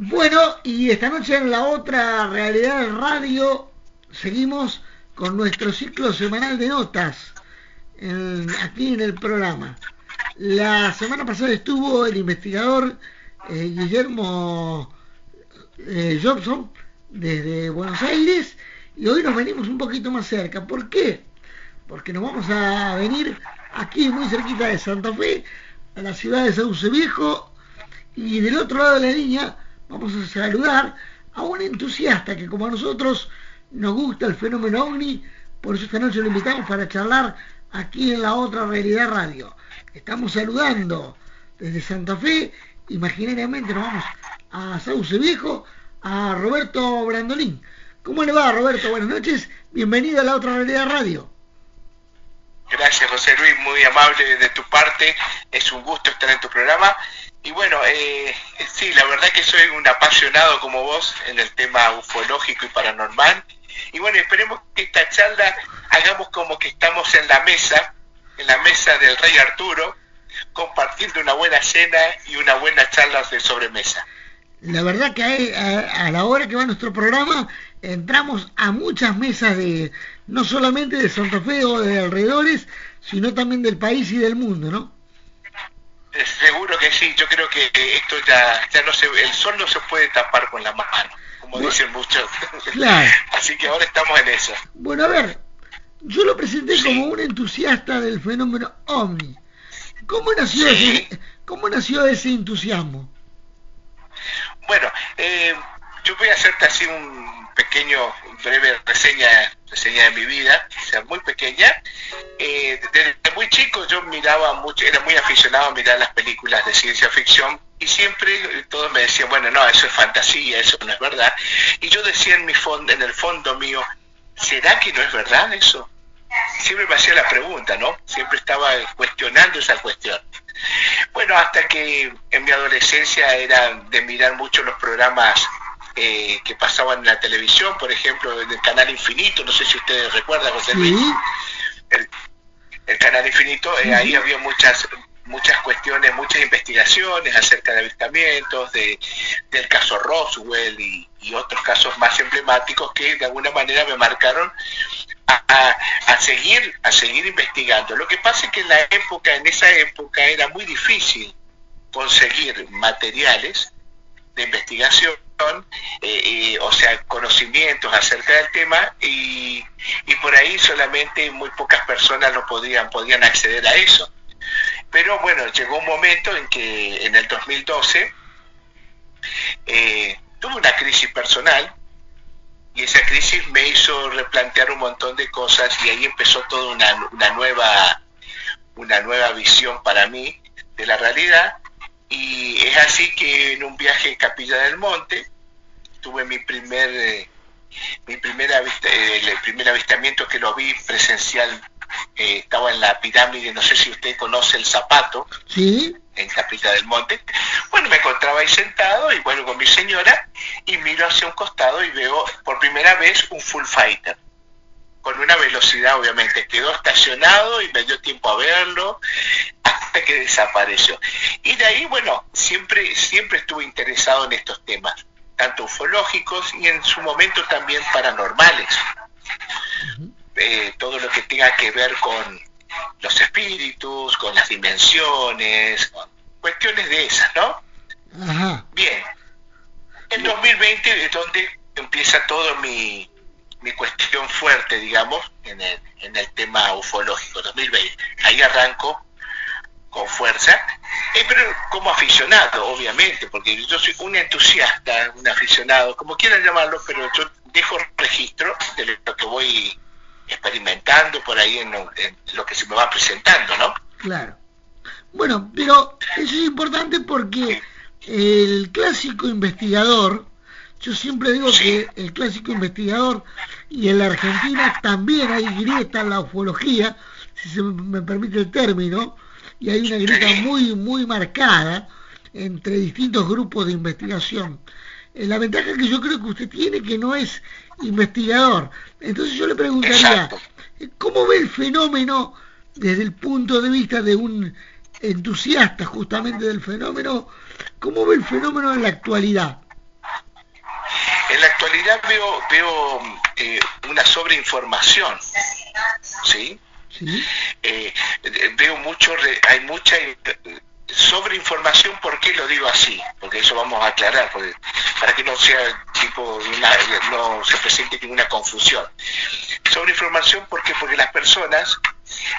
Bueno, y esta noche en la otra realidad radio seguimos con nuestro ciclo semanal de notas aquí en el programa. La semana pasada estuvo el investigador eh, Guillermo eh, Jobson desde Buenos Aires y hoy nos venimos un poquito más cerca. ¿Por qué? Porque nos vamos a venir aquí muy cerquita de Santa Fe, a la ciudad de Sauce Viejo y del otro lado de la línea vamos a saludar a un entusiasta que como a nosotros nos gusta el fenómeno ovni, por eso esta noche lo invitamos para charlar aquí en la otra realidad radio. Estamos saludando desde Santa Fe, imaginariamente nos vamos a Sauce Viejo, a Roberto Brandolín. ¿Cómo le va Roberto? Buenas noches, bienvenido a la otra realidad radio. Gracias José Luis, muy amable de tu parte, es un gusto estar en tu programa y bueno, eh, sí, la verdad que soy un apasionado como vos en el tema ufológico y paranormal. Y bueno, esperemos que esta charla hagamos como que estamos en la mesa, en la mesa del rey Arturo, compartiendo una buena cena y una buena charla de sobremesa. La verdad que a, la hora que va nuestro programa entramos a muchas mesas de no solamente de Santa Fe o de alrededores, sino también del país y del mundo, ¿no? Seguro que sí, yo creo que esto ya, ya no se, el sol no se puede tapar con la mano, como dicen muchos. Claro. Así que ahora estamos en eso. Bueno, a ver, yo lo presenté como un entusiasta del fenómeno OVNI. ¿Cómo nació, ese, ¿cómo nació ese entusiasmo? Bueno, eh, yo voy a hacerte así un pequeño, breve reseña, reseña de mi vida, o sea, muy pequeña. Eh, desde muy chico yo miraba mucho, era muy aficionado a mirar las películas de ciencia ficción y siempre todos me decían, bueno, no, eso es fantasía, eso no es verdad. Y yo decía en mi fondo, en el fondo mío, ¿será que no es verdad eso? Siempre me hacía la pregunta, ¿no? Siempre estaba cuestionando esa cuestión. Bueno, hasta que en mi adolescencia era de mirar mucho los programas eh, que pasaban en la televisión, por ejemplo, en el Canal Infinito, no sé si ustedes recuerdan, José Luis, el, Canal Infinito, eh, ahí había muchas muchas cuestiones, muchas investigaciones acerca de avistamientos, de, del caso Roswell y, otros casos más emblemáticos que de alguna manera me marcaron a, a, seguir a seguir investigando. Lo que pasa es que en la época, en esa época, era muy difícil conseguir materiales de investigación eh, o sea, conocimientos acerca del tema y, y, por ahí solamente muy pocas personas lo podían, podían acceder a eso. Pero bueno, llegó un momento en que en el 2012 eh, tuve una crisis personal y esa crisis me hizo replantear un montón de cosas y ahí empezó toda una, una nueva una nueva visión para mí de la realidad y es así que en un viaje en Capilla del Monte tuve mi primer eh, mi primera eh, el primer avistamiento que lo vi presencial eh, estaba en la pirámide, no sé si usted conoce el zapato, ¿Sí? en Capilla del Monte. Bueno, me encontraba ahí sentado y bueno, con mi señora y miro hacia un costado y veo por primera vez un full fighter con una velocidad obviamente quedó estacionado y me dio tiempo a verlo que desapareció. Y de ahí bueno siempre siempre estuve interesado en estos temas tanto ufológicos y en su momento también paranormales. Eh, todo lo que tenga que ver con los espíritus con las dimensiones cuestiones de esas no bien. En 2020 es donde empieza todo mi mi cuestión fuerte, digamos, en el, en el tema ufológico 2020. Ahí arranco con fuerza, eh, pero como aficionado, obviamente, porque yo soy un entusiasta, un aficionado, como quieran llamarlo, pero yo dejo registro de lo que voy experimentando por ahí en lo, que se me va presentando, ¿no? Claro. Bueno, pero eso es importante porque el clásico investigador, yo siempre digo que el clásico investigador y en la Argentina también hay grieta en la ufología, si se me permite el término, y hay una grieta muy, muy marcada entre distintos grupos de investigación. Eh, la ventaja que yo creo que usted tiene que no es investigador. Entonces yo le preguntaría, ¿cómo ve el fenómeno desde el punto de vista de un entusiasta justamente del fenómeno? ¿Cómo ve el fenómeno en la actualidad? en la actualidad veo, veo eh, una sobreinformación, ¿sí? Eh, veo mucho, hay mucha sobreinformación, ¿por qué lo digo así? Porque eso vamos a aclarar, para que no sea tipo, no se presente ninguna confusión. Sobreinformación, ¿por qué? Porque las personas,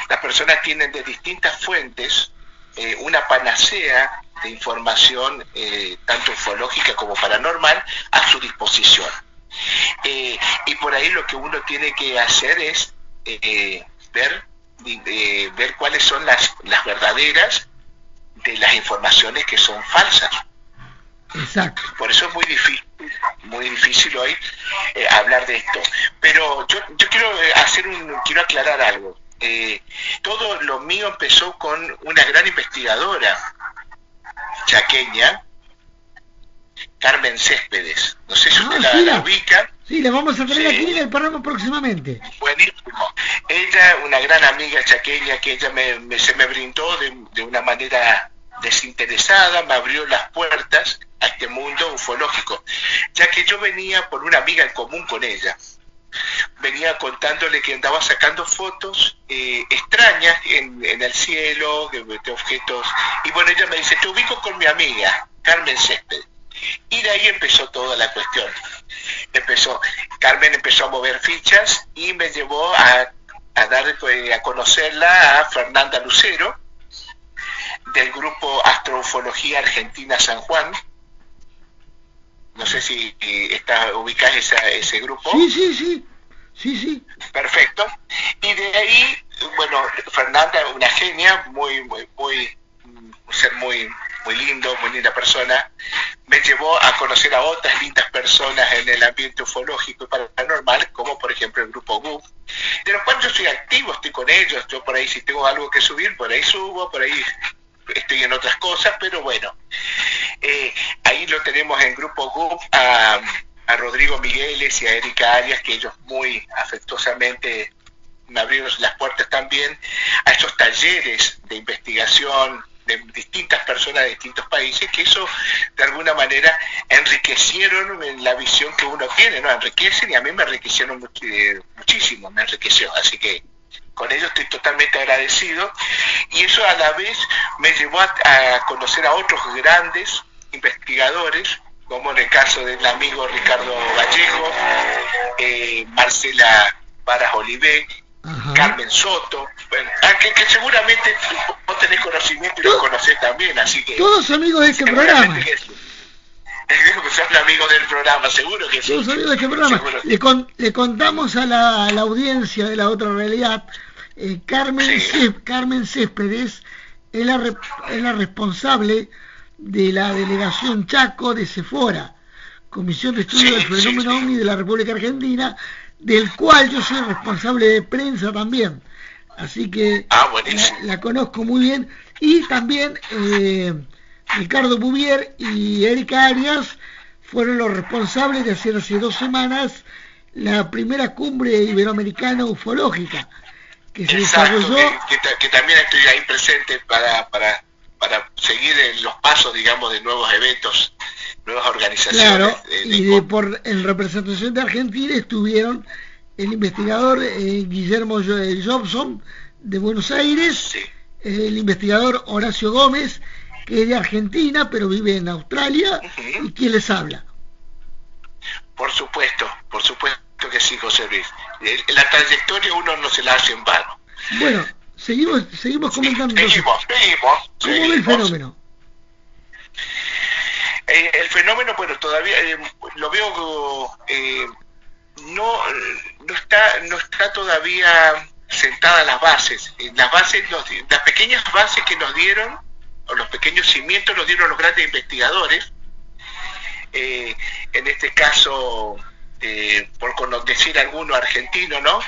las personas tienen de distintas fuentes eh, una panacea de información, eh, tanto ufológica como paranormal, a su disposición. Eh, y por ahí lo que uno tiene que hacer es ver, ver cuáles son las, las verdaderas de las informaciones que son falsas. Exacto. Por eso es muy difícil, muy difícil hoy hablar de esto. Pero yo, yo quiero hacer un, quiero aclarar algo. todo lo mío empezó con una gran investigadora chaqueña, Carmen Céspedes. No sé si usted ah, la, ubica. Sí, la vamos a tener aquí en el programa próximamente. Buenísimo. Ella, una gran amiga chaqueña que ella me, se me brindó de, de, una manera desinteresada, me abrió las puertas a este mundo ufológico, ya que yo venía por una amiga en común con ella venía contándole que andaba sacando fotos eh, extrañas en, el cielo, de, objetos. Y bueno, ella me dice, te ubico con mi amiga, Carmen Césped. Y de ahí empezó toda la cuestión. Empezó, Carmen empezó a mover fichas y me llevó a, a dar eh, a conocerla a Fernanda Lucero del grupo Astroufología Argentina San Juan, no sé si está ubicás ese grupo. Sí, sí, sí. Sí, sí. Perfecto. Y de ahí, bueno, Fernanda, una genia, muy, muy, muy, un ser muy, muy lindo, muy linda persona, me llevó a conocer a otras lindas personas en el ambiente ufológico y paranormal, como por ejemplo el grupo GUF, de los cuales yo estoy activo, estoy con ellos, yo por ahí si tengo algo que subir, por ahí subo, por ahí estoy en otras cosas, pero bueno, eh, ahí lo tenemos en Grupo GUP a, Rodrigo Migueles y a Erika Arias, que ellos muy afectuosamente me abrieron las puertas también a estos talleres de investigación de distintas personas de distintos países, que eso de alguna manera enriquecieron en la visión que uno tiene, ¿no? Enriquecen y a mí me enriquecieron eh, muchísimo, me enriqueció. Así que con ellos estoy totalmente agradecido y eso a la vez me llevó a, conocer a otros grandes investigadores como en el caso del amigo Ricardo Vallejo, eh, Marcela Varas Olivé, Carmen Soto, bueno, que, que, seguramente vos tenés conocimiento y lo conocés también, así que... Todos amigos de este programa. Que, son amigos del programa, seguro que sí. Todos amigos de este programa. Le, le, contamos a la, a la audiencia de la otra realidad eh, Carmen, Carmen Céspedes es la, es la responsable de la delegación Chaco de Cefora, Comisión de Estudio del Fenómeno OVNI de la República Argentina, del cual yo soy responsable de prensa también. Así que ah, la, conozco muy bien. Y también eh, Ricardo Bouvier y Erika Arias fueron los responsables de hacer hace dos semanas la primera cumbre iberoamericana ufológica que se Exacto, que, también estoy ahí presente para, para, para seguir en los pasos, digamos, de nuevos eventos, nuevas organizaciones. Claro, y de, por, en representación de Argentina estuvieron el investigador eh, Guillermo Jobson de Buenos Aires, el investigador Horacio Gómez, que es de Argentina, pero vive en Australia, y quien les habla. Por supuesto, por supuesto que sí, José Luis. La trayectoria uno no se la hace en vano. Bueno, seguimos, seguimos comentando. seguimos, seguimos. ¿Cómo ve el fenómeno? Eh, el fenómeno, bueno, todavía eh, lo veo, eh, no, no, está, no está todavía sentada las bases. Las bases, las pequeñas bases que nos dieron, o los pequeños cimientos nos dieron los grandes investigadores, en este caso eh, por decir alguno argentino, ¿no?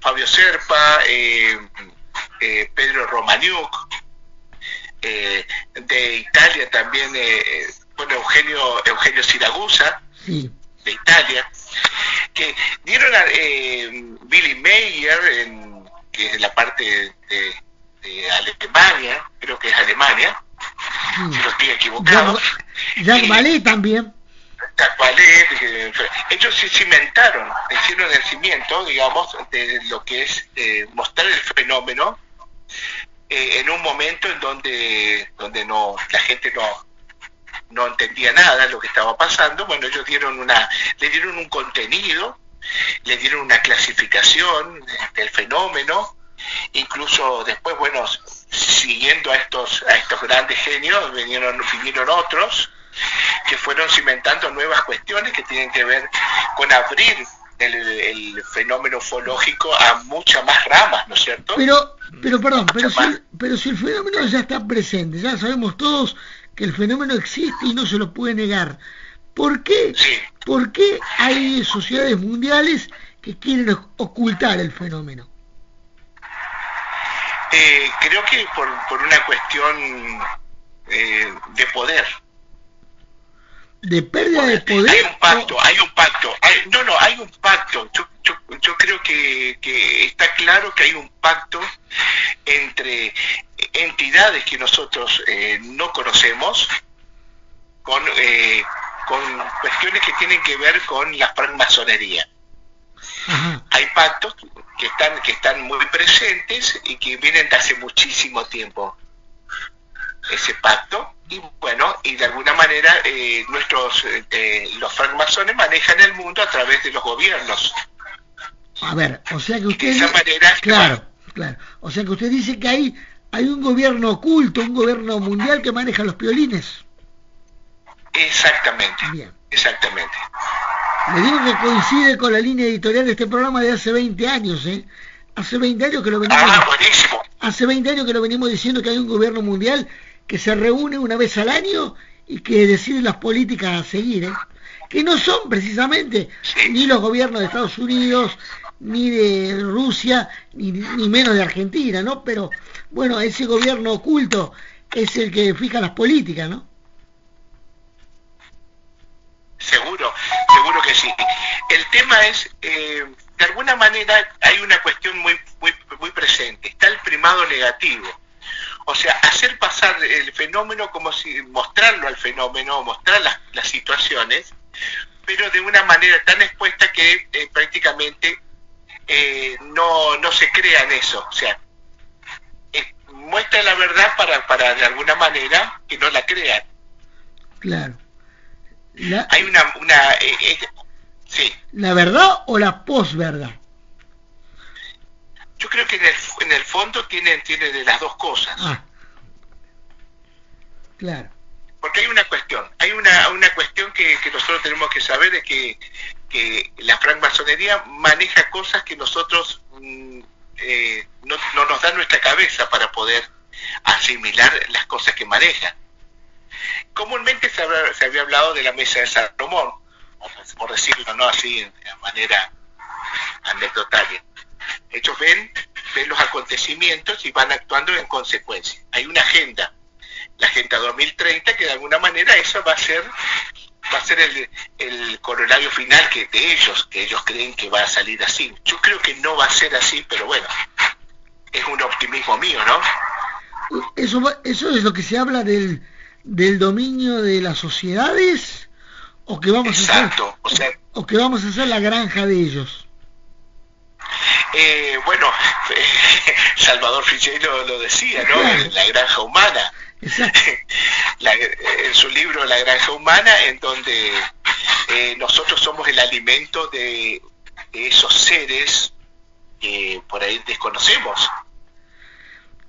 Fabio Serpa, eh, eh, Pedro Romaniuk, de Italia también, bueno, Eugenio, Eugenio Siragusa, de Italia, que dieron a Billy Mayer, en, que es la parte de, Alemania, creo que es Alemania, si no estoy equivocado. Jacques Vallée también. ellos se cimentaron, hicieron el cimiento, digamos, de lo que es eh, mostrar el fenómeno eh, en un momento en donde, donde no, la gente no, no entendía nada de lo que estaba pasando, bueno, ellos dieron una, le dieron un contenido, le dieron una clasificación del fenómeno, incluso después, bueno, siguiendo a estos, a estos grandes genios, vinieron, vinieron otros, que fueron cimentando nuevas cuestiones que tienen que ver con abrir el, fenómeno ufológico a muchas más ramas, ¿no es cierto? Pero, pero perdón, pero si, pero si el fenómeno ya está presente, ya sabemos todos que el fenómeno existe y no se lo puede negar. ¿Por qué, ¿por qué hay sociedades mundiales que quieren ocultar el fenómeno? Eh, creo que por, por una cuestión eh, de poder de pérdida de poder. Hay un pacto, hay un pacto. no, no, hay un pacto. Yo, yo, creo que, que, está claro que hay un pacto entre entidades que nosotros eh, no conocemos con, eh, con cuestiones que tienen que ver con la francmasonería. Hay pactos que están, que están muy presentes y que vienen de hace muchísimo tiempo. Ese pacto y bueno, y de alguna manera eh, nuestros eh, los francmasones manejan el mundo a través de los gobiernos. A ver, o sea que usted... De esa manera... Claro, claro. O sea que usted dice que hay, hay un gobierno oculto, un gobierno mundial que maneja los piolines. Exactamente. Bien. Exactamente. Le digo que coincide con la línea editorial de este programa de hace 20 años, ¿eh? Hace 20 años que lo venimos... Ah, buenísimo. Hace 20 años que lo venimos diciendo que hay un gobierno mundial que se reúne una vez al año y que decide las políticas a seguir, ¿eh? que no son precisamente ni los gobiernos de Estados Unidos, ni de Rusia, ni, ni, menos de Argentina, ¿no? Pero bueno, ese gobierno oculto es el que fija las políticas, ¿no? Seguro, seguro que sí. El tema es, eh, de alguna manera hay una cuestión muy, muy, muy presente, está el primado negativo o sea, hacer pasar el fenómeno como si mostrarlo al fenómeno, mostrar las, situaciones, pero de una manera tan expuesta que eh, prácticamente eh, no, no se crea en eso. O sea, eh, muestra la verdad para, para de alguna manera que no la crean. Claro. Hay una... una sí. ¿La verdad o la posverdad? Yo creo que en el, fondo tiene, tiene de las dos cosas. Ah. Claro. Porque hay una cuestión, hay una, una cuestión que, nosotros tenemos que saber, es que, que la francmasonería maneja cosas que nosotros mm, eh, no, nos da nuestra cabeza para poder asimilar las cosas que maneja. Comúnmente se, se había hablado de la mesa de Salomón, por decirlo no así de manera anecdotaria. Ellos ven, ven los acontecimientos y van actuando en consecuencia. Hay una agenda, la Agenda 2030, que de alguna manera eso va a ser va a ser el, el corolario final que de ellos, que ellos creen que va a salir así. Yo creo que no va a ser así, pero bueno, es un optimismo mío, ¿no? Eso, eso es lo que se habla del, del dominio de las sociedades o que vamos a hacer, o, o que vamos a hacer la granja de ellos. Eh, bueno, Salvador Fichero lo decía, ¿no? La granja humana. en su libro La granja humana, en donde eh, nosotros somos el alimento de, esos seres que por ahí desconocemos.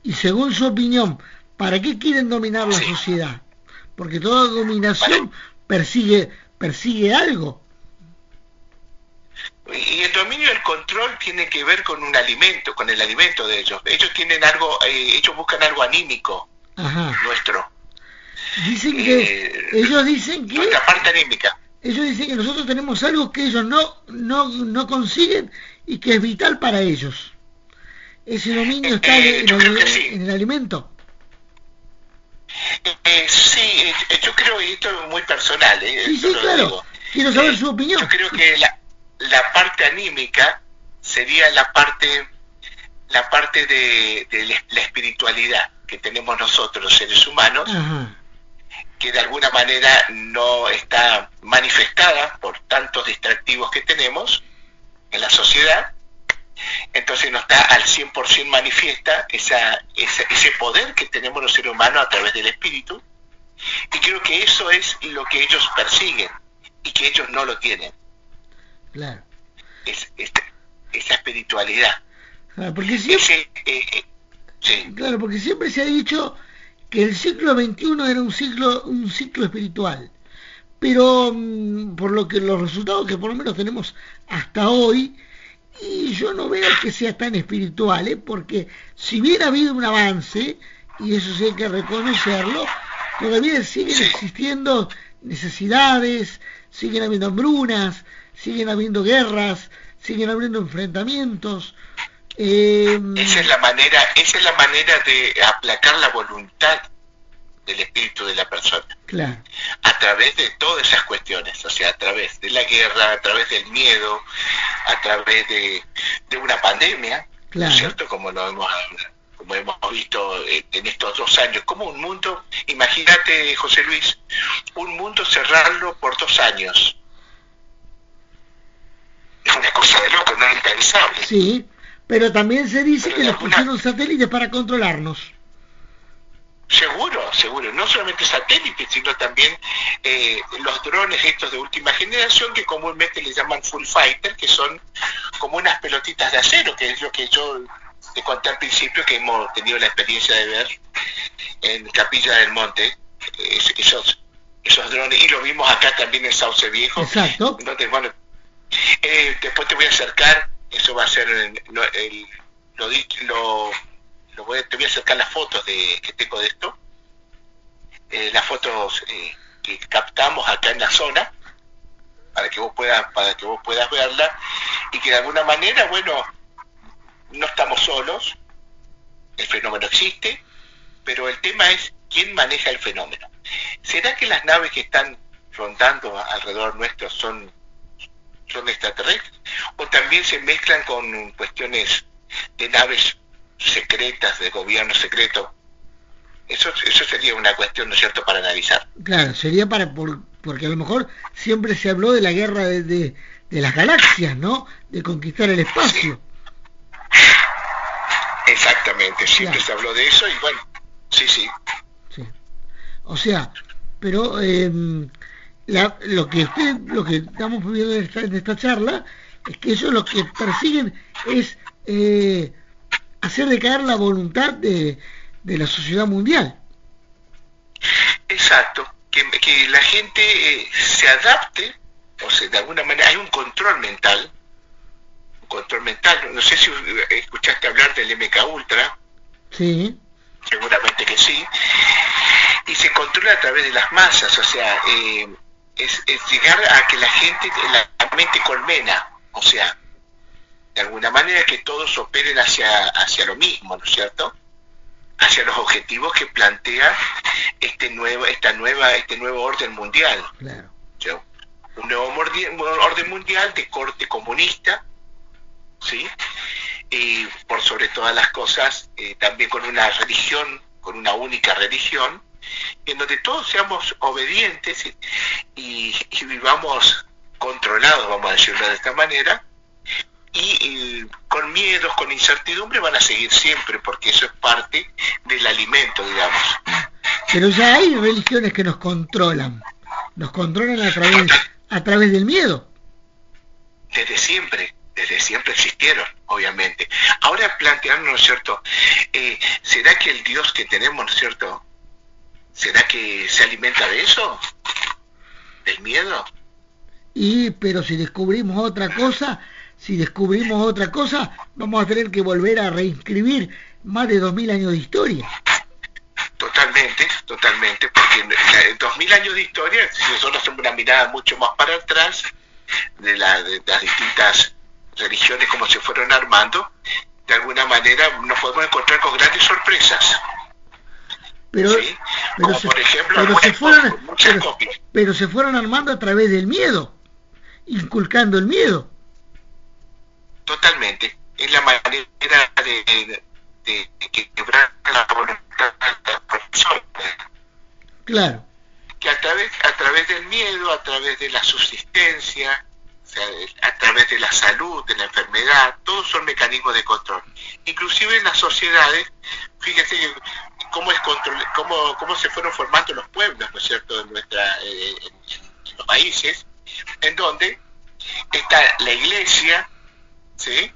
Y según su opinión, ¿para qué quieren dominar la sociedad? Porque toda dominación persigue persigue algo. Y el dominio del control tiene que ver con un alimento, con el alimento de ellos. Ellos tienen algo, eh, ellos buscan algo anímico nuestro. Dicen que, eh, ellos dicen que... Nuestra parte anímica. Ellos dicen que nosotros tenemos algo que ellos no, no, no consiguen y que es vital para ellos. Ese dominio está eh, en, el, alimento. sí, yo creo, y esto es muy personal. sí, sí, claro. Quiero saber su opinión. Yo creo que la, la parte anímica sería la parte la parte de, la espiritualidad que tenemos nosotros los seres humanos que de alguna manera no está manifestada por tantos distractivos que tenemos en la sociedad, entonces no está al 100% manifiesta esa, ese poder que tenemos los seres humanos a través del espíritu, y creo que eso es lo que ellos persiguen y que ellos no lo tienen. Claro. Es, esa espiritualidad. Claro porque, siempre, eh, eh, claro, porque siempre se ha dicho que el siglo XXI era un ciclo, un ciclo espiritual. Pero mm, por lo que los resultados que por lo menos tenemos hasta hoy, y yo no veo que sea tan espiritual, ¿eh? porque si bien ha habido un avance, y eso sí hay que reconocerlo, todavía siguen existiendo necesidades, siguen habiendo hambrunas, siguen habiendo guerras, siguen habiendo enfrentamientos. Eh, esa es la manera, esa es la manera de aplacar la voluntad del espíritu de la persona. Claro. A través de todas esas cuestiones, o sea, a través de la guerra, a través del miedo, a través de, una pandemia, ¿no es cierto? Como lo hemos como hemos visto en estos dos años, como un mundo, imagínate José Luis, un mundo cerrarlo por dos años. Es una cosa de loco, no es impensable. Sí, pero también se dice que nos pusieron satélites para controlarnos. Seguro, seguro. No solamente satélites, sino también eh, los drones estos de última generación que comúnmente le llaman full fighter, que son como unas pelotitas de acero, que es lo que yo te conté al principio, que hemos tenido la experiencia de ver en Capilla del Monte, esos, esos drones, y lo vimos acá también en Sauce Viejo. Exacto. Entonces, bueno, eh, después te voy a acercar, eso va a ser lo, el, lo, lo te voy a acercar las fotos de, que tengo de esto, eh, las fotos eh, que captamos acá en la zona, para que vos puedas, para que vos puedas verla, y que de alguna manera, bueno, no estamos solos, el fenómeno existe, pero el tema es quién maneja el fenómeno. ¿Será que las naves que están rondando alrededor nuestro son, son extraterrestres? ¿O también se mezclan con cuestiones de naves secretas de gobierno secreto. Eso, eso sería una cuestión, ¿no es cierto?, para analizar. Claro, sería para, porque a lo mejor siempre se habló de la guerra de, de, las galaxias, ¿no? De conquistar el espacio. Exactamente, siempre se habló de eso y bueno, sí, sí. sí. O sea, pero em, lo que usted, lo que estamos viendo en esta, en esta charla, es que ellos lo que persiguen es eh, hacer decaer la voluntad de, de la sociedad mundial. Exacto, que, que la gente eh, se adapte, o sea, de alguna manera hay un control mental, un control mental, no sé si escuchaste hablar del MK Ultra. Sí. Seguramente que sí. Y se controla a través de las masas, o sea, eh, es, es, llegar a que la gente, la mente colmena, o sea, de alguna manera que todos operen hacia, hacia lo mismo, ¿no es cierto? Hacia los objetivos que plantea este nuevo, esta nueva, este nuevo orden mundial. Claro. Un nuevo orden mundial de corte comunista, ¿sí? Y por sobre todas las cosas, eh, también con una religión, con una única religión, en donde todos seamos obedientes y vivamos controlados, vamos a decirlo de esta manera, y, con miedos, con incertidumbre van a seguir siempre, porque eso es parte del alimento, digamos. Pero ya hay religiones que nos controlan, nos controlan a través, a través del miedo. Desde siempre, desde siempre existieron, obviamente. Ahora plantearnos, ¿no es cierto? Eh, ¿Será que el Dios que tenemos, ¿no es cierto? ¿Será que se alimenta de eso? ¿Del miedo? Y, pero si descubrimos otra cosa, si descubrimos otra cosa, vamos a tener que volver a reinscribir más de 2.000 años de historia. Totalmente, totalmente, porque dos mil años de historia, si nosotros hacemos una mirada mucho más para atrás de, las distintas religiones como se fueron armando, de alguna manera nos podemos encontrar con grandes sorpresas. Pero, pero por ejemplo, pero se, fueron, pero se fueron armando a través del miedo, inculcando el miedo. Totalmente. Es la manera de, quebrar la voluntad de la persona. Claro. que a través, a través del miedo, a través de la subsistencia, a través de la salud, de la enfermedad, todos son mecanismos de control. Inclusive en las sociedades, fíjese cómo, es control, cómo, cómo se fueron formando los pueblos, ¿no es cierto?, en, nuestra, eh, en los países, en donde está la iglesia, ¿sí?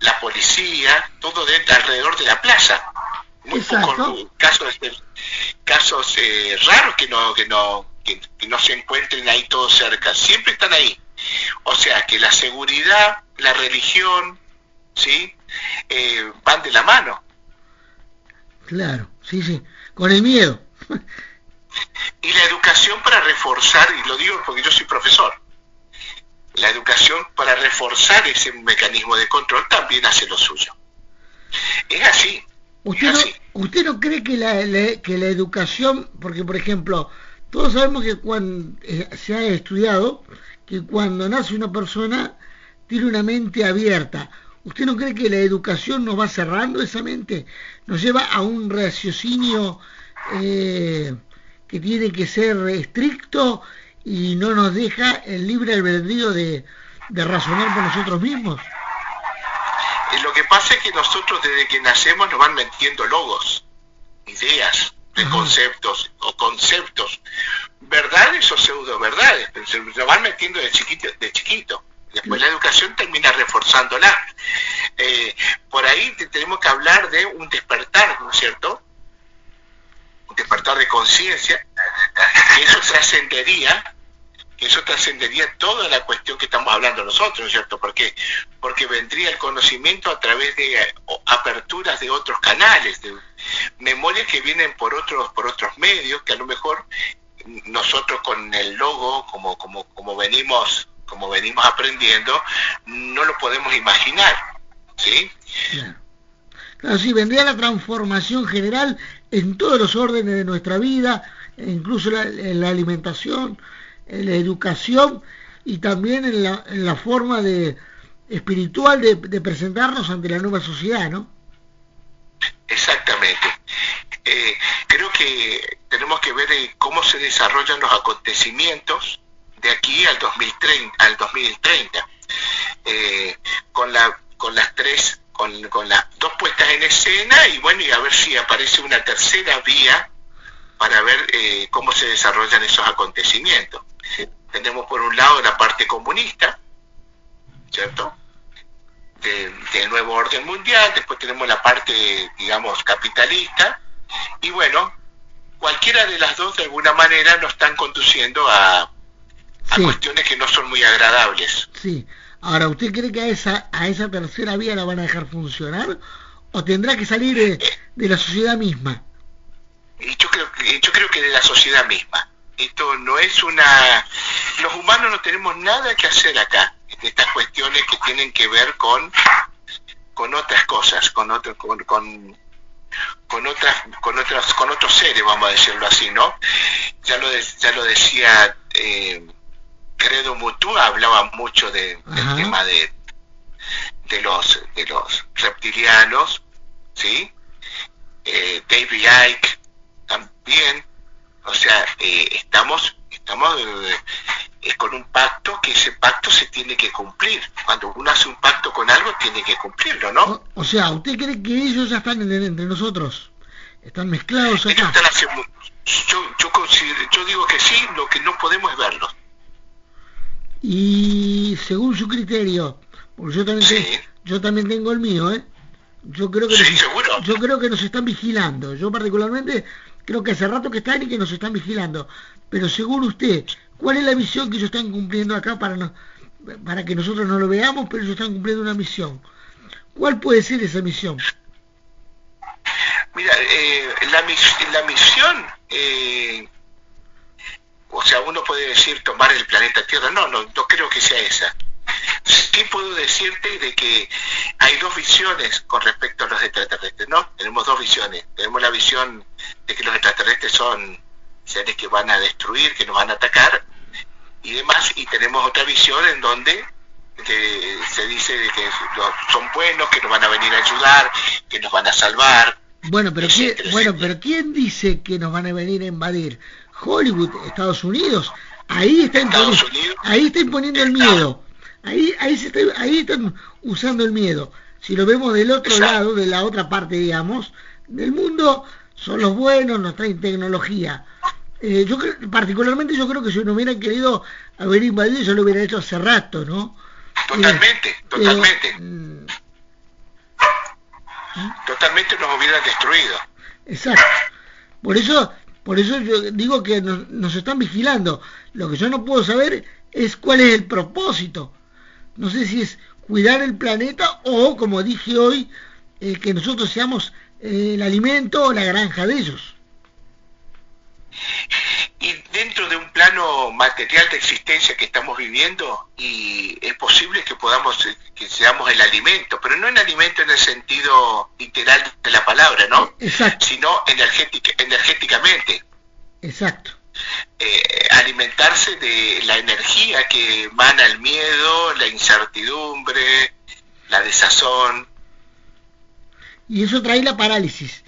la policía, todo dentro, alrededor de la plaza. Muy pocos casos, casos eh, raros que no, que, no, que, no se encuentren ahí todos cerca, siempre están ahí. O sea que la seguridad, la religión, ¿sí? Eh, van de la mano. Claro, sí, sí, con el miedo. y la educación para reforzar, y lo digo porque yo soy profesor, la educación para reforzar ese mecanismo de control también hace lo suyo. Es así. ¿Usted, No, ¿usted no cree que la, que la educación, porque por ejemplo, todos sabemos que cuando eh, se ha estudiado que cuando nace una persona tiene una mente abierta. ¿Usted no cree que la educación nos va cerrando esa mente? Nos lleva a un raciocinio eh, que tiene que ser estricto y no nos deja el libre albedrío de, de razonar por nosotros mismos. Lo que pasa es que nosotros desde que nacemos nos van metiendo logos, ideas, conceptos o conceptos, verdades o pseudo verdades, se nos van metiendo de chiquito, de chiquito. Después la educación termina reforzándola. Eh, por ahí tenemos que hablar de un despertar, ¿no es cierto? Un despertar de conciencia, que eso trascendería que eso trascendería toda la cuestión que estamos hablando nosotros, ¿no es cierto? Porque, vendría el conocimiento a través de aperturas de otros canales, de memorias que vienen por otros, por otros medios, que a lo mejor nosotros con el logo, como, como, como venimos, como venimos aprendiendo, no lo podemos imaginar. ¿Sí? Claro. sí, vendría la transformación general en todos los órdenes de nuestra vida, incluso la, en la alimentación, en la educación y también en la, en la forma de espiritual de, presentarnos ante la nueva sociedad, ¿no? Exactamente. Eh, creo que tenemos que ver eh, cómo se desarrollan los acontecimientos de aquí al 2030, al 2030 eh, con la con las tres con, con las dos puestas en escena y bueno y a ver si aparece una tercera vía para ver cómo se desarrollan esos acontecimientos tenemos por un lado la parte comunista, ¿cierto? del nuevo orden mundial, después tenemos la parte, digamos, capitalista, y bueno, cualquiera de las dos de alguna manera nos están conduciendo a, a cuestiones que no son muy agradables. Sí. Ahora, ¿usted cree que a esa, a esa tercera vía la van a dejar funcionar o tendrá que salir de, de la sociedad misma? Yo creo, yo creo que de la sociedad misma. Esto no es una... Los humanos no tenemos nada que hacer acá, estas cuestiones que tienen que ver con, con otras cosas, con, otro, con, con, con otras con otras con otros seres vamos a decirlo así no ya lo ya lo decía eh, Credo Mutu hablaba mucho de, del tema de de los de los reptilianos sí eh, David Icke también o sea, eh, estamos, estamos eh, con un pacto que ese pacto se tiene que cumplir. Cuando uno hace un pacto con algo, tiene que cumplirlo, ¿no? O, sea, ¿usted cree que ellos ya están entre, nosotros? ¿Están mezclados acá? yo, yo, yo digo que sí, lo que no podemos es verlos. Y según su criterio, porque yo también, yo también tengo el mío, ¿eh? Yo creo que yo creo que nos están vigilando. Yo particularmente creo que hace rato que están y que nos están vigilando. Pero según usted, ¿cuál es la misión que ellos están cumpliendo acá para, para que nosotros no lo veamos, pero ellos están cumpliendo una misión? ¿Cuál puede ser esa misión? Mira, eh, la, la, misión, eh, o sea, uno puede decir tomar el planeta Tierra, no, no, no creo que sea esa. Sí puedo decirte de que hay dos visiones con respecto a los extraterrestres, ¿no? Tenemos dos visiones. Tenemos la visión de que los extraterrestres son seres que van a destruir, que nos van a atacar y demás, y tenemos otra visión en donde se dice de que son buenos, que nos van a venir a ayudar, que nos van a salvar. Bueno, pero ¿quién, bueno, pero ¿quién dice que nos van a venir a invadir? Hollywood, Estados Unidos, ahí está, imponiendo, ahí está imponiendo el miedo. Ahí, ahí, se está, ahí están usando el miedo. Si lo vemos del otro lado, de la otra parte, digamos, del mundo, son los buenos, nos traen tecnología. Eh, yo particularmente yo creo que si no hubieran querido haber invadido, yo lo hubiera hecho hace rato, ¿no? Totalmente, totalmente. Mm, totalmente nos hubieran destruido. Exacto. Por eso, por eso yo digo que nos, están vigilando. Lo que yo no puedo saber es cuál es el propósito. No sé si es cuidar el planeta o, como dije hoy, eh, que nosotros seamos eh, el alimento o la granja de ellos. Y dentro de un plano material de existencia que estamos viviendo y es posible que podamos que seamos el alimento pero no el alimento en el sentido literal de la palabra no exacto. Sino energéticamente. Exacto eh, alimentarse de la energía que emana el miedo la incertidumbre la desazón y eso trae la parálisis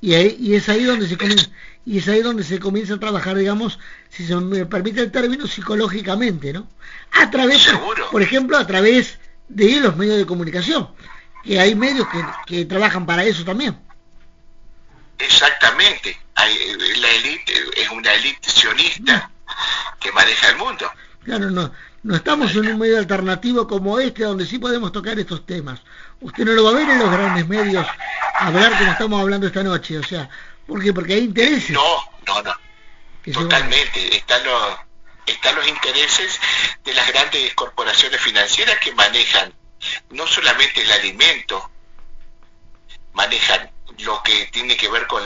y, y es ahí donde se comienza y es ahí donde se comienza a trabajar, digamos, si se me permite el término, psicológicamente, ¿no? A través, por ejemplo, a través de los medios de comunicación, que hay medios que, trabajan para eso también. Exactamente, la élite es una élite sionista que maneja el mundo. Claro, no, no estamos en un medio alternativo como este, donde sí podemos tocar estos temas. Usted no lo va a ver en los grandes medios hablar como estamos hablando esta noche, o sea, ¿Por qué? Porque hay intereses. No, no, no. Totalmente. Están los, están los intereses de las grandes corporaciones financieras que manejan no solamente el alimento, manejan lo que tiene que ver con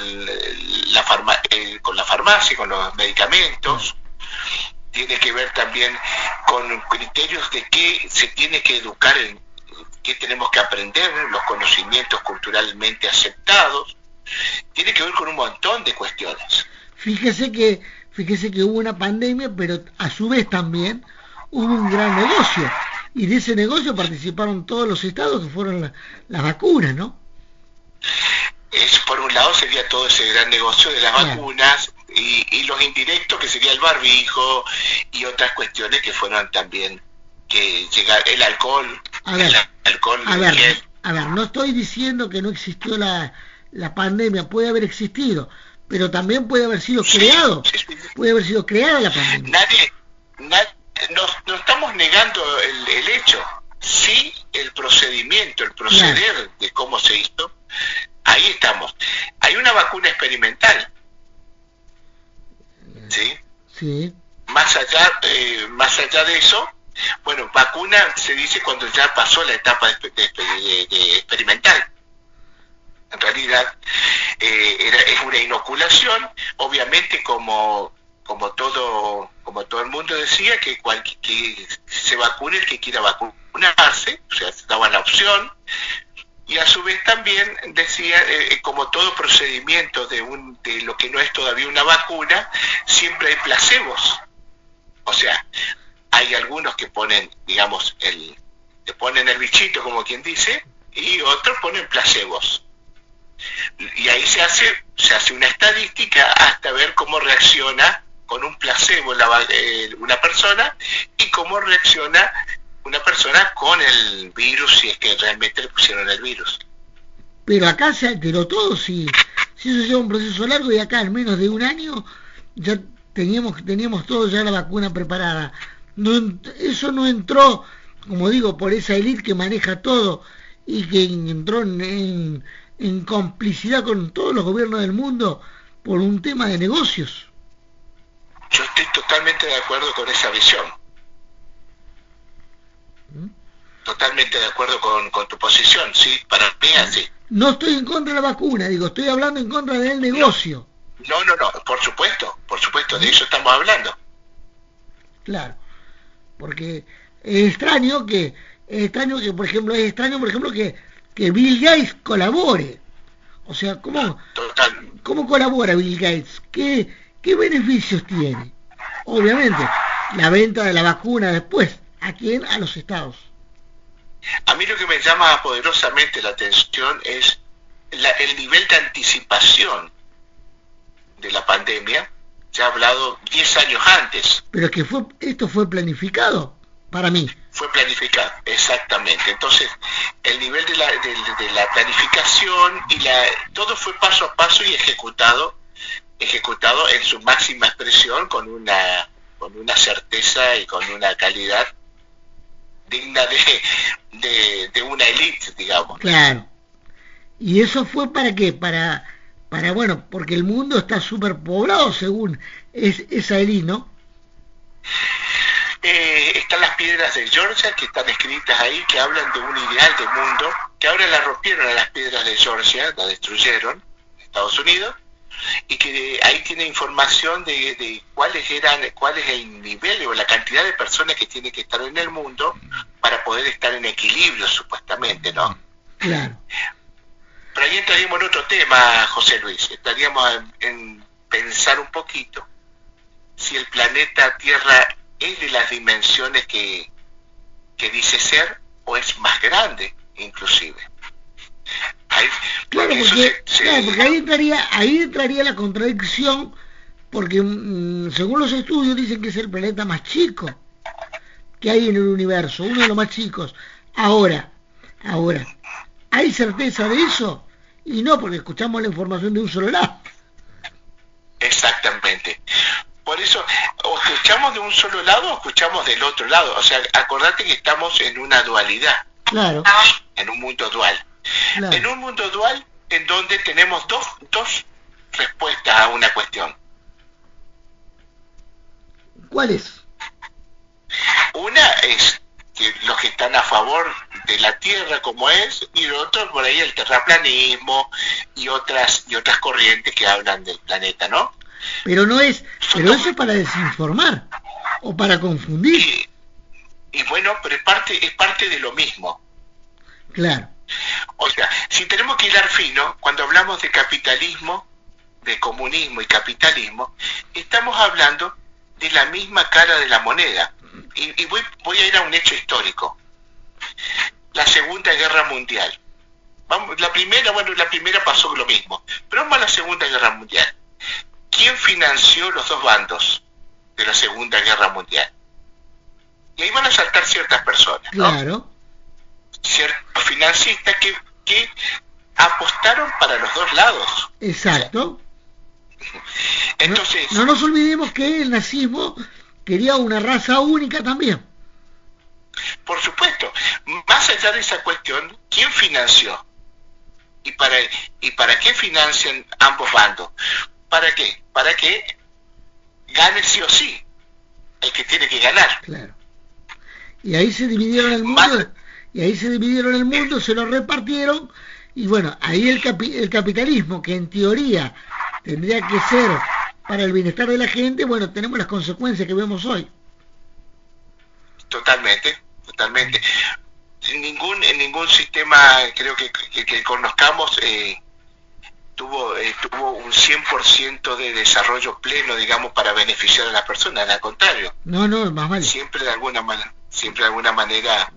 la, farma, eh, con la farmacia, con los medicamentos, tiene que ver también con criterios de qué se tiene que educar, en qué tenemos que aprender, los conocimientos culturalmente aceptados, tiene que ver con un montón de cuestiones. Fíjese que, fíjese que hubo una pandemia, pero a su vez también hubo un gran negocio. Y de ese negocio participaron todos los estados que fueron las vacunas, ¿no? Es, por un lado sería todo ese gran negocio de las vacunas y, los indirectos que sería el barbijo y otras cuestiones que fueron también que llegar el alcohol, a ver, alcohol a ver, a ver, no estoy diciendo que no existió la, la pandemia puede haber existido, pero también puede haber sido creado, puede haber sido creada la pandemia. Nadie, no, estamos negando el, hecho, sí el procedimiento, el proceder de cómo se hizo, ahí estamos. Hay una vacuna experimental, ¿sí? Sí. Más allá, eh, más allá de eso, bueno, vacuna se dice cuando ya pasó la etapa de experimental en realidad eh, es una inoculación, obviamente como, como, todo, como todo el mundo decía, que, que se vacune el que quiera vacunarse, o sea, se daba la opción, y a su vez también decía, eh, como todo procedimiento de, un, de lo que no es todavía una vacuna, siempre hay placebos. O sea, hay algunos que ponen, digamos, el, que ponen el bichito, como quien dice, y otros ponen placebos y ahí se hace, se hace una estadística hasta ver cómo reacciona con un placebo eh, una persona y cómo reacciona una persona con el virus si es que realmente le pusieron el virus. Pero acá se alteró todo, si, si eso lleva un proceso largo y acá en menos de un año ya teníamos, teníamos todo ya la vacuna preparada. No, eso no entró, como digo, por esa élite que maneja todo y que entró en, en complicidad con todos los gobiernos del mundo por un tema de negocios. Yo estoy totalmente de acuerdo con esa visión. ¿Mm? Totalmente de acuerdo con, tu posición, sí, para mí así. No estoy en contra de la vacuna, digo, estoy hablando en contra del negocio. No, no, no, por supuesto, por supuesto, de eso estamos hablando. Claro, porque es extraño que, es extraño que, por ejemplo, es extraño, por ejemplo, que que Bill Gates colabore. O sea, ¿cómo, ¿cómo colabora Bill Gates? ¿Qué, ¿Qué beneficios tiene? Obviamente, la venta de la vacuna después. ¿A quién? A los estados. A mí lo que me llama poderosamente la atención es el nivel de anticipación de la pandemia, ya hablado 10 años antes. Pero que fue, esto fue planificado para mí. Fue planificado, exactamente. Entonces, el nivel de la, de, la planificación y la, todo fue paso a paso y ejecutado, ejecutado en su máxima expresión con una, con una certeza y con una calidad digna de, de, una élite, digamos. Claro. ¿Y eso fue para qué? Para, para bueno, porque el mundo está superpoblado según es, esa élite, ¿no? Eh, están las piedras de Georgia que están escritas ahí, que hablan de un ideal de mundo, que ahora la rompieron a las piedras de Georgia, la destruyeron, Estados Unidos, y que ahí tiene información de, cuáles eran, cuál es el nivel o la cantidad de personas que tiene que estar en el mundo para poder estar en equilibrio, supuestamente, ¿no? Claro. Pero ahí entraríamos en otro tema, José Luis. Estaríamos en pensar un poquito si el planeta Tierra es de las dimensiones que, que dice ser o es más grande, inclusive. Claro, porque, ahí, entraría, ahí entraría la contradicción, porque mm, según los estudios dicen que es el planeta más chico que hay en el universo, uno de los más chicos. Ahora, ahora, ¿hay certeza de eso? Y no, porque escuchamos la información de un solo lado. Exactamente. Por eso, o escuchamos de un solo lado o escuchamos del otro lado. O sea, acordate que estamos en una dualidad. Claro. En un mundo dual. En un mundo dual en donde tenemos dos, dos respuestas a una cuestión. ¿Cuál es? Una es que los que están a favor de la Tierra como es, y otros por ahí el terraplanismo y otras y otras corrientes que hablan del planeta, ¿no? Pero no es, pero eso es para desinformar o para confundir. Y, bueno, pero es parte, es parte de lo mismo. Claro. O sea, si tenemos que hilar fino, cuando hablamos de capitalismo, de comunismo y capitalismo, estamos hablando de la misma cara de la moneda. Y, voy, voy a ir a un hecho histórico. La Segunda Guerra Mundial. Vamos, la primera, bueno, la primera pasó lo mismo, pero vamos a la Segunda Guerra Mundial. ¿quién financió los dos bandos de la Segunda Guerra Mundial? Y ahí van a saltar ciertas personas, ¿no? Claro. Ciertos financistas que, apostaron para los dos lados. Exacto. Entonces... No, nos olvidemos que el nazismo quería una raza única también. Por supuesto. Más allá de esa cuestión, ¿quién financió? ¿Y para, ¿Y para qué financian ambos bandos? ¿Para qué? Para que gane sí o sí el que tiene que ganar. Claro. Y ahí se dividieron el mundo, y ahí se dividieron el mundo, se lo repartieron, y bueno, ahí el, el capitalismo, que en teoría tendría que ser para el bienestar de la gente, bueno, tenemos las consecuencias que vemos hoy. Totalmente, totalmente. Ningún, en ningún sistema creo que, que, conozcamos eh, tuvo, eh, tuvo un 100% de desarrollo pleno, digamos, para beneficiar a la persona, al contrario. No, no, más mal. Siempre de alguna manera, siempre de alguna manera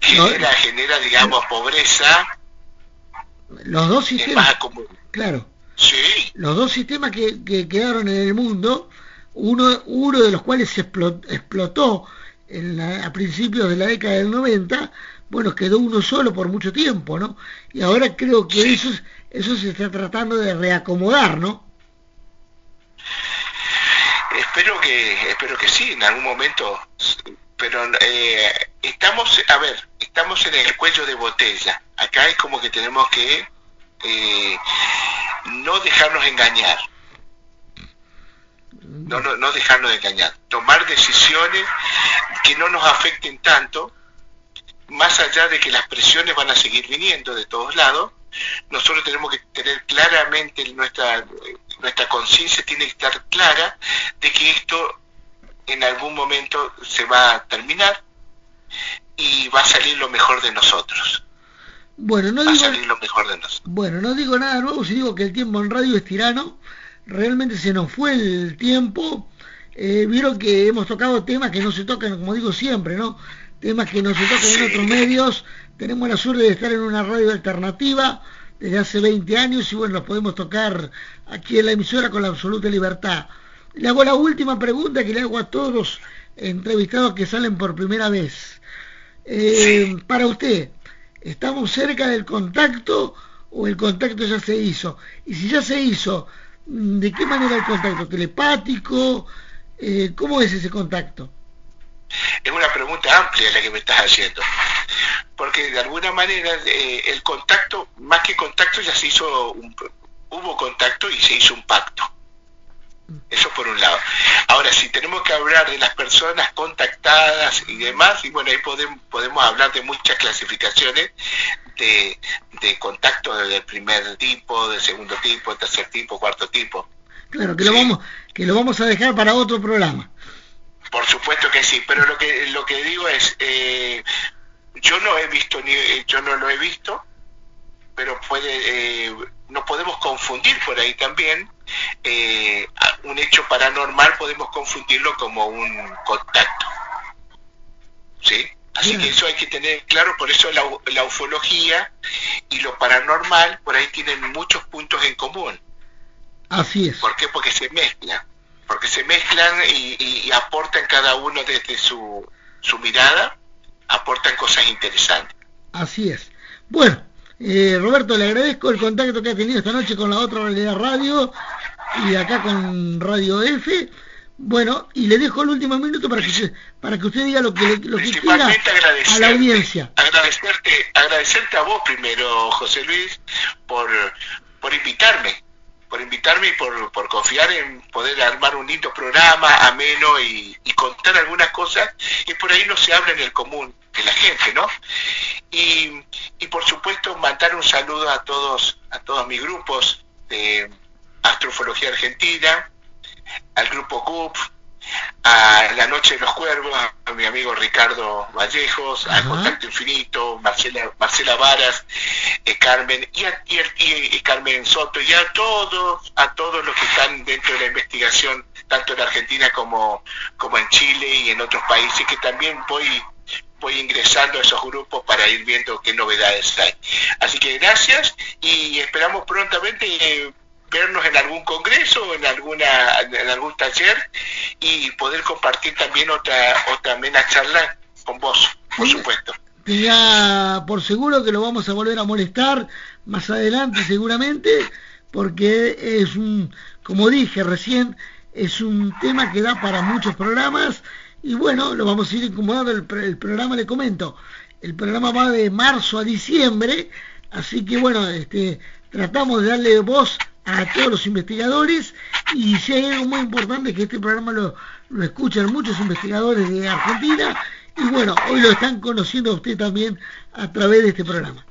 genera, genera digamos, pobreza. Los dos sistemas. Claro. Sí. Los dos sistemas que, que, quedaron en el mundo, uno, uno de los cuales se explotó, en a principios de la década del 90, bueno, quedó uno solo por mucho tiempo, ¿no? Y ahora creo que eso es eso se está tratando de reacomodar, ¿no? Espero que, espero que sí, en algún momento, pero eh, estamos, a ver, estamos en el cuello de botella. Acá es como que tenemos que eh, no dejarnos engañar. No, no, no dejarnos engañar. Tomar decisiones que no nos afecten tanto, más allá de que las presiones van a seguir viniendo de todos lados, nosotros tenemos que tener claramente nuestra, nuestra conciencia tiene que estar clara de que esto en algún momento se va a terminar y va a salir lo mejor de nosotros. Bueno, no va digo, a salir lo mejor de nosotros. Bueno, no digo nada nuevo si digo que el tiempo en radio es tirano. Realmente se nos fue el tiempo. Eh, vieron que hemos tocado temas que no se tocan, como digo siempre, ¿no? Temas que no se tocan en otros medios tenemos la suerte de estar en una radio alternativa desde hace 20 años y bueno, los podemos tocar aquí en la emisora con la absoluta libertad. Le hago la última pregunta que le hago a todos los entrevistados que salen por primera vez. Eh, para usted, ¿estamos cerca del contacto o el contacto ya se hizo? Y si ya se hizo, ¿de qué manera el contacto? ¿Telepático? Eh, ¿Cómo es ese contacto? Es una pregunta amplia la que me estás haciendo, porque de alguna manera eh, el contacto, más que contacto, ya se hizo, un, hubo contacto y se hizo un pacto. Eso por un lado. Ahora, si tenemos que hablar de las personas contactadas y demás, y bueno, ahí podemos, podemos hablar de muchas clasificaciones de, de contacto del primer tipo, del segundo tipo, tercer tipo, cuarto tipo. Claro, que, lo vamos, que lo vamos a dejar para otro programa. Por supuesto que sí, pero lo que lo que digo es, eh, yo no he visto ni yo no lo he visto, pero puede eh, no podemos confundir por ahí también eh, un hecho paranormal podemos confundirlo como un contacto, sí. Así que eso hay que tener claro, por eso la, la ufología y lo paranormal por ahí tienen muchos puntos en común. Así es. ¿Por qué? Porque se mezclan porque se mezclan y, aportan cada uno desde su, su, mirada, aportan cosas interesantes. Así es. Bueno, eh, Roberto, le agradezco el contacto que ha tenido esta noche con la otra realidad radio y acá con Radio F. Bueno, y le dejo el último minuto para que, para que usted diga lo que, lo que quiera a la audiencia. Agradecerte, agradecerte a vos primero, José Luis, por, por invitarme por invitarme y por, por, confiar en poder armar un lindo programa ameno y, y, contar algunas cosas que por ahí no se habla en el común de la gente, ¿no? Y, y por supuesto mandar un saludo a todos, a todos mis grupos de Astrofología Argentina, al grupo CUP, a La Noche de los Cuervos, a mi amigo Ricardo Vallejos, a Contacto Infinito, Marcela, Marcela Varas, eh, Carmen y, y, Carmen Soto y a todos, a todos los que están dentro de la investigación, tanto en Argentina como, como en Chile y en otros países, que también voy voy ingresando a esos grupos para ir viendo qué novedades hay. Así que gracias y esperamos prontamente eh, vernos en algún congreso, en alguna, en algún taller y poder compartir también otra, otra amena charla con vos, por supuesto. Tenga por seguro que lo vamos a volver a molestar más adelante seguramente, porque es un, como dije recién, es un tema que da para muchos programas y bueno, lo vamos a ir incomodando el, el programa, le comento, el programa va de marzo a diciembre, así que bueno, este, tratamos de darle voz a todos los investigadores y si hay algo muy importante que este programa lo, lo escuchan muchos investigadores de Argentina y bueno, hoy lo están conociendo a usted también a través de este programa.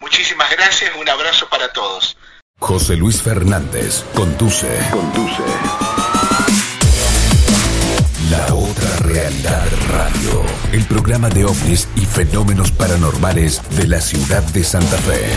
Muchísimas gracias, un abrazo para todos. José Luis Fernández conduce. Conduce. La otra realidad radio. El programa de ovnis y fenómenos paranormales de la ciudad de Santa Fe.